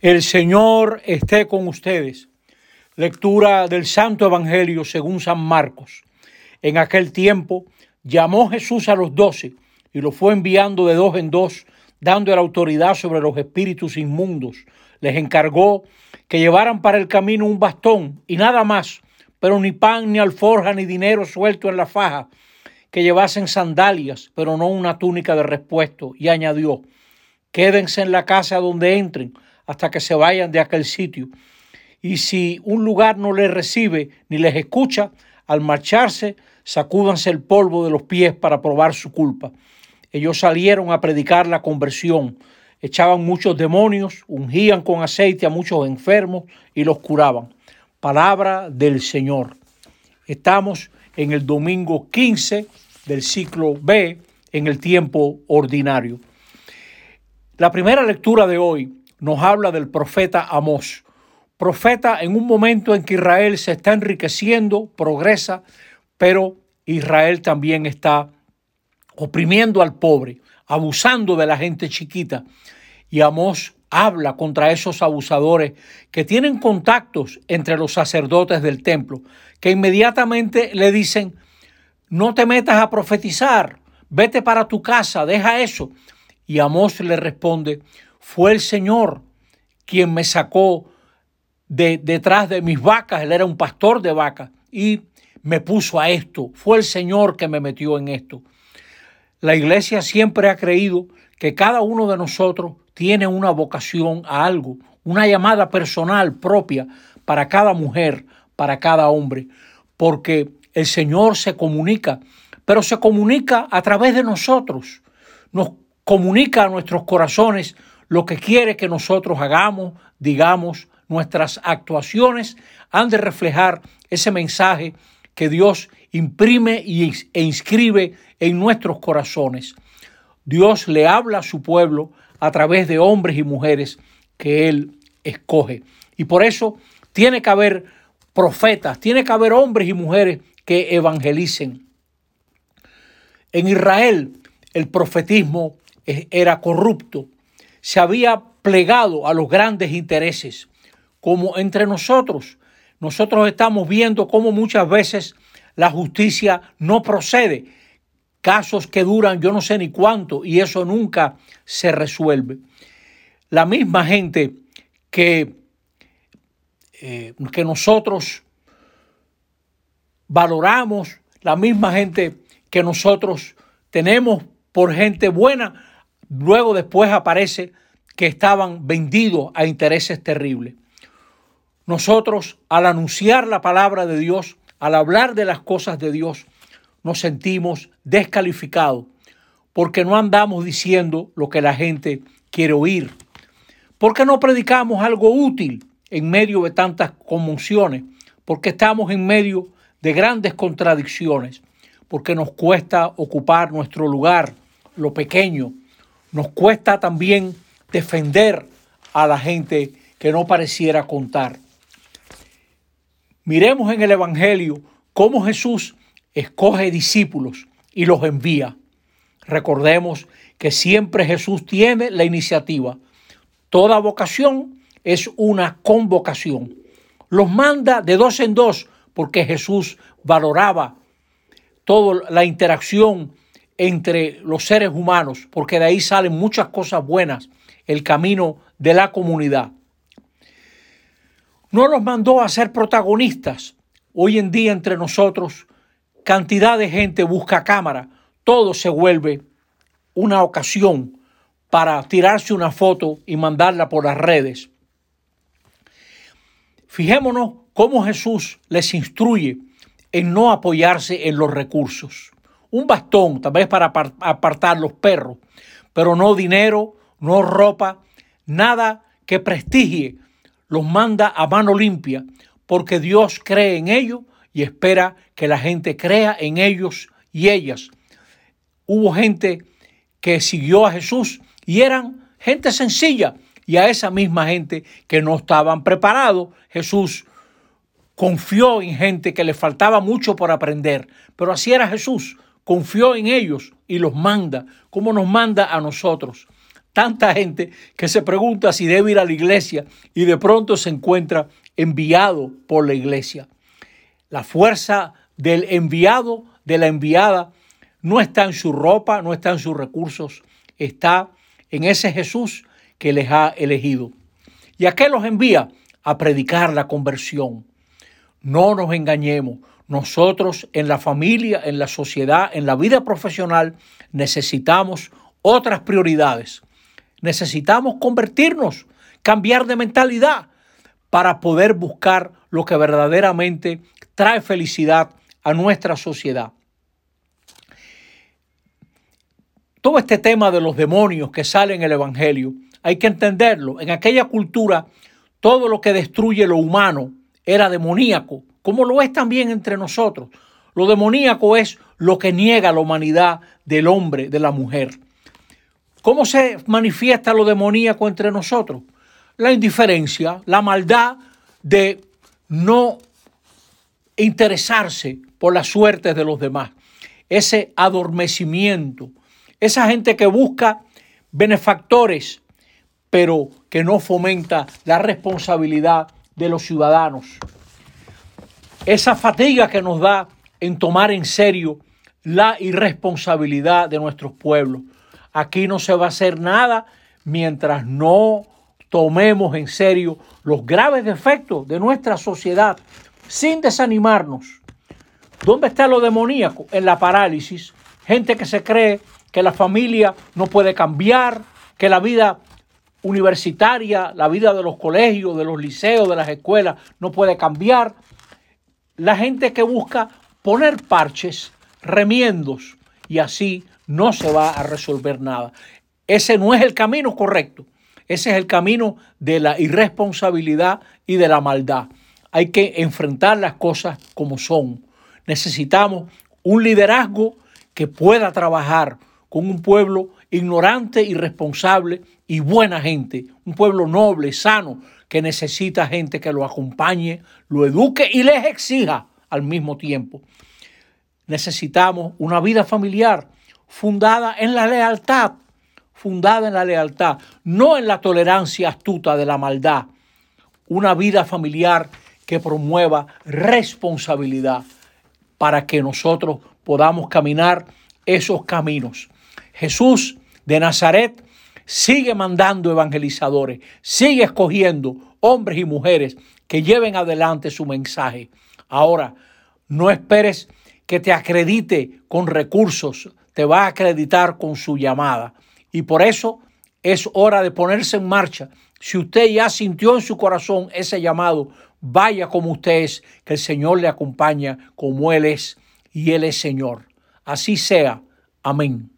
El Señor esté con ustedes. Lectura del Santo Evangelio según San Marcos. En aquel tiempo llamó Jesús a los doce y los fue enviando de dos en dos, dando la autoridad sobre los espíritus inmundos. Les encargó que llevaran para el camino un bastón y nada más, pero ni pan, ni alforja, ni dinero suelto en la faja, que llevasen sandalias, pero no una túnica de repuesto. Y añadió, quédense en la casa donde entren hasta que se vayan de aquel sitio. Y si un lugar no les recibe ni les escucha, al marcharse, sacúdanse el polvo de los pies para probar su culpa. Ellos salieron a predicar la conversión, echaban muchos demonios, ungían con aceite a muchos enfermos y los curaban. Palabra del Señor. Estamos en el domingo 15 del ciclo B en el tiempo ordinario. La primera lectura de hoy nos habla del profeta Amós. Profeta en un momento en que Israel se está enriqueciendo, progresa, pero Israel también está oprimiendo al pobre, abusando de la gente chiquita. Y Amós habla contra esos abusadores que tienen contactos entre los sacerdotes del templo, que inmediatamente le dicen, no te metas a profetizar, vete para tu casa, deja eso. Y Amós le responde, fue el Señor quien me sacó de detrás de mis vacas, él era un pastor de vacas y me puso a esto, fue el Señor que me metió en esto. La iglesia siempre ha creído que cada uno de nosotros tiene una vocación a algo, una llamada personal propia para cada mujer, para cada hombre, porque el Señor se comunica, pero se comunica a través de nosotros, nos comunica a nuestros corazones lo que quiere que nosotros hagamos, digamos, nuestras actuaciones han de reflejar ese mensaje que Dios imprime e inscribe en nuestros corazones. Dios le habla a su pueblo a través de hombres y mujeres que Él escoge. Y por eso tiene que haber profetas, tiene que haber hombres y mujeres que evangelicen. En Israel el profetismo era corrupto, se había plegado a los grandes intereses, como entre nosotros. Nosotros estamos viendo cómo muchas veces la justicia no procede, casos que duran yo no sé ni cuánto y eso nunca se resuelve. La misma gente que, eh, que nosotros valoramos, la misma gente que nosotros tenemos por gente buena, Luego después aparece que estaban vendidos a intereses terribles. Nosotros, al anunciar la palabra de Dios, al hablar de las cosas de Dios, nos sentimos descalificados porque no andamos diciendo lo que la gente quiere oír. Porque no predicamos algo útil en medio de tantas conmociones, porque estamos en medio de grandes contradicciones, porque nos cuesta ocupar nuestro lugar, lo pequeño, nos cuesta también defender a la gente que no pareciera contar. Miremos en el Evangelio cómo Jesús escoge discípulos y los envía. Recordemos que siempre Jesús tiene la iniciativa. Toda vocación es una convocación. Los manda de dos en dos porque Jesús valoraba toda la interacción entre los seres humanos, porque de ahí salen muchas cosas buenas, el camino de la comunidad. No nos mandó a ser protagonistas. Hoy en día entre nosotros, cantidad de gente busca cámara, todo se vuelve una ocasión para tirarse una foto y mandarla por las redes. Fijémonos cómo Jesús les instruye en no apoyarse en los recursos un bastón, tal vez para apartar los perros, pero no dinero, no ropa, nada que prestigie, los manda a mano limpia, porque Dios cree en ellos y espera que la gente crea en ellos y ellas. Hubo gente que siguió a Jesús y eran gente sencilla, y a esa misma gente que no estaban preparados, Jesús confió en gente que le faltaba mucho por aprender, pero así era Jesús, confió en ellos y los manda, como nos manda a nosotros. tanta gente que se pregunta si debe ir a la iglesia y de pronto se encuentra enviado por la iglesia. La fuerza del enviado, de la enviada, no está en su ropa, no está en sus recursos, está en ese Jesús que les ha elegido. ¿Y a qué los envía? A predicar la conversión. No nos engañemos. Nosotros en la familia, en la sociedad, en la vida profesional, necesitamos otras prioridades. Necesitamos convertirnos, cambiar de mentalidad para poder buscar lo que verdaderamente trae felicidad a nuestra sociedad. Todo este tema de los demonios que sale en el Evangelio, hay que entenderlo. En aquella cultura, todo lo que destruye lo humano era demoníaco, como lo es también entre nosotros. Lo demoníaco es lo que niega la humanidad del hombre, de la mujer. ¿Cómo se manifiesta lo demoníaco entre nosotros? La indiferencia, la maldad de no interesarse por las suertes de los demás, ese adormecimiento, esa gente que busca benefactores, pero que no fomenta la responsabilidad de los ciudadanos. Esa fatiga que nos da en tomar en serio la irresponsabilidad de nuestros pueblos. Aquí no se va a hacer nada mientras no tomemos en serio los graves defectos de nuestra sociedad sin desanimarnos. ¿Dónde está lo demoníaco? En la parálisis. Gente que se cree que la familia no puede cambiar, que la vida universitaria, la vida de los colegios, de los liceos, de las escuelas no puede cambiar. La gente que busca poner parches, remiendos, y así no se va a resolver nada. Ese no es el camino correcto. Ese es el camino de la irresponsabilidad y de la maldad. Hay que enfrentar las cosas como son. Necesitamos un liderazgo que pueda trabajar con un pueblo ignorante, irresponsable y buena gente. Un pueblo noble, sano, que necesita gente que lo acompañe, lo eduque y les exija al mismo tiempo. Necesitamos una vida familiar fundada en la lealtad, fundada en la lealtad, no en la tolerancia astuta de la maldad. Una vida familiar que promueva responsabilidad para que nosotros podamos caminar esos caminos. Jesús de Nazaret sigue mandando evangelizadores, sigue escogiendo hombres y mujeres que lleven adelante su mensaje. Ahora, no esperes que te acredite con recursos, te va a acreditar con su llamada. Y por eso es hora de ponerse en marcha. Si usted ya sintió en su corazón ese llamado, vaya como usted es, que el Señor le acompaña como Él es y Él es Señor. Así sea. Amén.